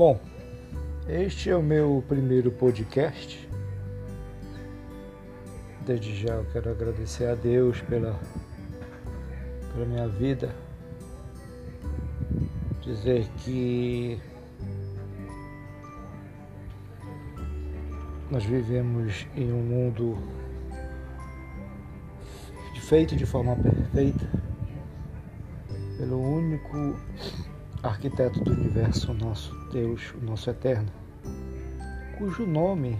Bom, este é o meu primeiro podcast. Desde já eu quero agradecer a Deus pela, pela minha vida. Dizer que nós vivemos em um mundo feito de forma perfeita pelo único arquiteto do universo, nosso Deus, o nosso eterno, cujo nome,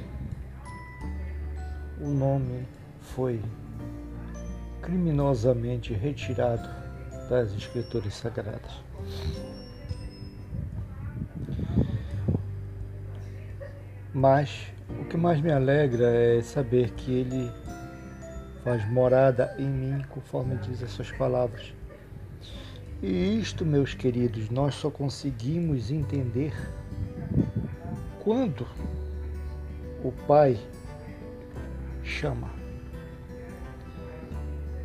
o nome foi criminosamente retirado das escrituras sagradas. Mas o que mais me alegra é saber que ele faz morada em mim, conforme diz as suas palavras e isto, meus queridos, nós só conseguimos entender quando o Pai chama.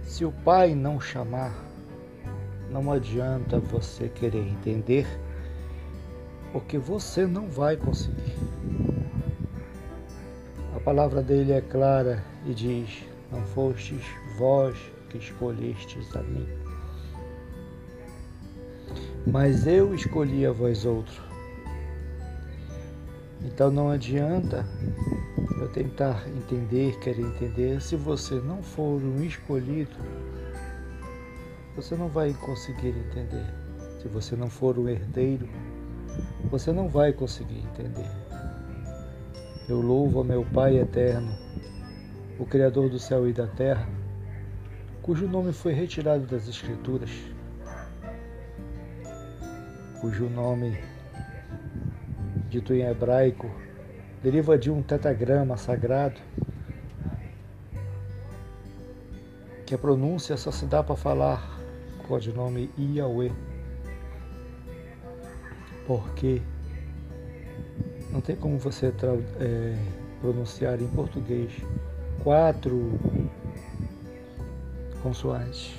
Se o Pai não chamar, não adianta você querer entender, porque você não vai conseguir. A palavra dele é clara e diz: Não fostes vós que escolhestes a mim mas eu escolhi a vós outro. Então não adianta eu tentar entender, querer entender, se você não for um escolhido, você não vai conseguir entender. Se você não for um herdeiro, você não vai conseguir entender. Eu louvo a meu Pai eterno, o Criador do céu e da terra, cujo nome foi retirado das Escrituras cujo nome, dito em hebraico, deriva de um tetagrama sagrado, que a pronúncia só se dá para falar com o codinome Yahweh, porque não tem como você é, pronunciar em português quatro consoantes.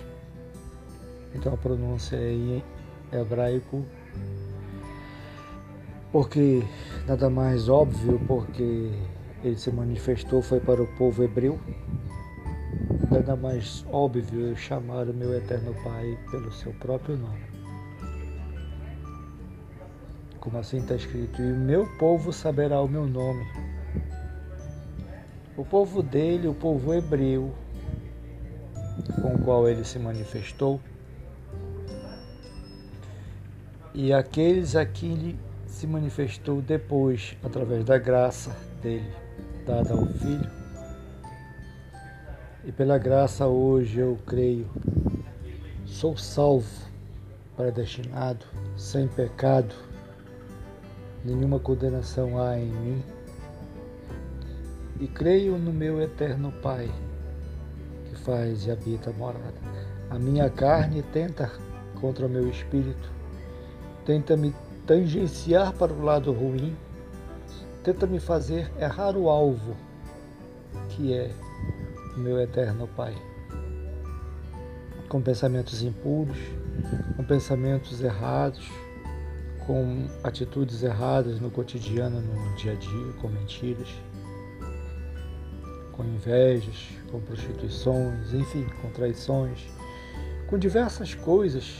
Então a pronúncia é em hebraico porque nada mais óbvio, porque ele se manifestou foi para o povo hebreu. Nada mais óbvio eu chamar o meu eterno Pai pelo seu próprio nome. Como assim está escrito, e o meu povo saberá o meu nome. O povo dele, o povo hebreu, com o qual ele se manifestou, e aqueles a quem se manifestou depois através da graça dele dada ao Filho. E pela graça hoje eu creio, sou salvo, predestinado, sem pecado, nenhuma condenação há em mim. E creio no meu eterno Pai, que faz e habita a morada. A minha carne tenta contra o meu espírito, tenta me tangenciar para o lado ruim, tenta me fazer errar o alvo, que é o meu eterno Pai. Com pensamentos impuros, com pensamentos errados, com atitudes erradas no cotidiano, no dia a dia, com mentiras, com invejas, com prostituições, enfim, com traições, com diversas coisas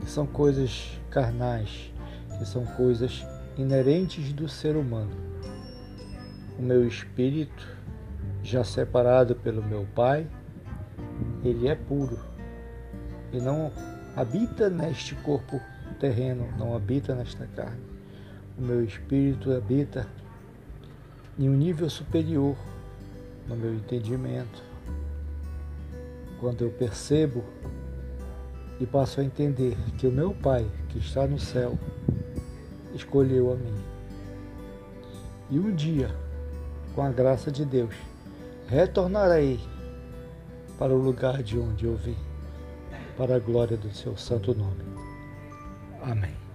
que são coisas carnais, que são coisas inerentes do ser humano. O meu espírito, já separado pelo meu Pai, ele é puro e não habita neste corpo terreno, não habita nesta carne. O meu espírito habita em um nível superior no meu entendimento. Quando eu percebo e passo a entender que o meu Pai, que está no céu, escolheu a mim. E um dia, com a graça de Deus, retornarei para o lugar de onde eu vim, para a glória do seu santo nome. Amém.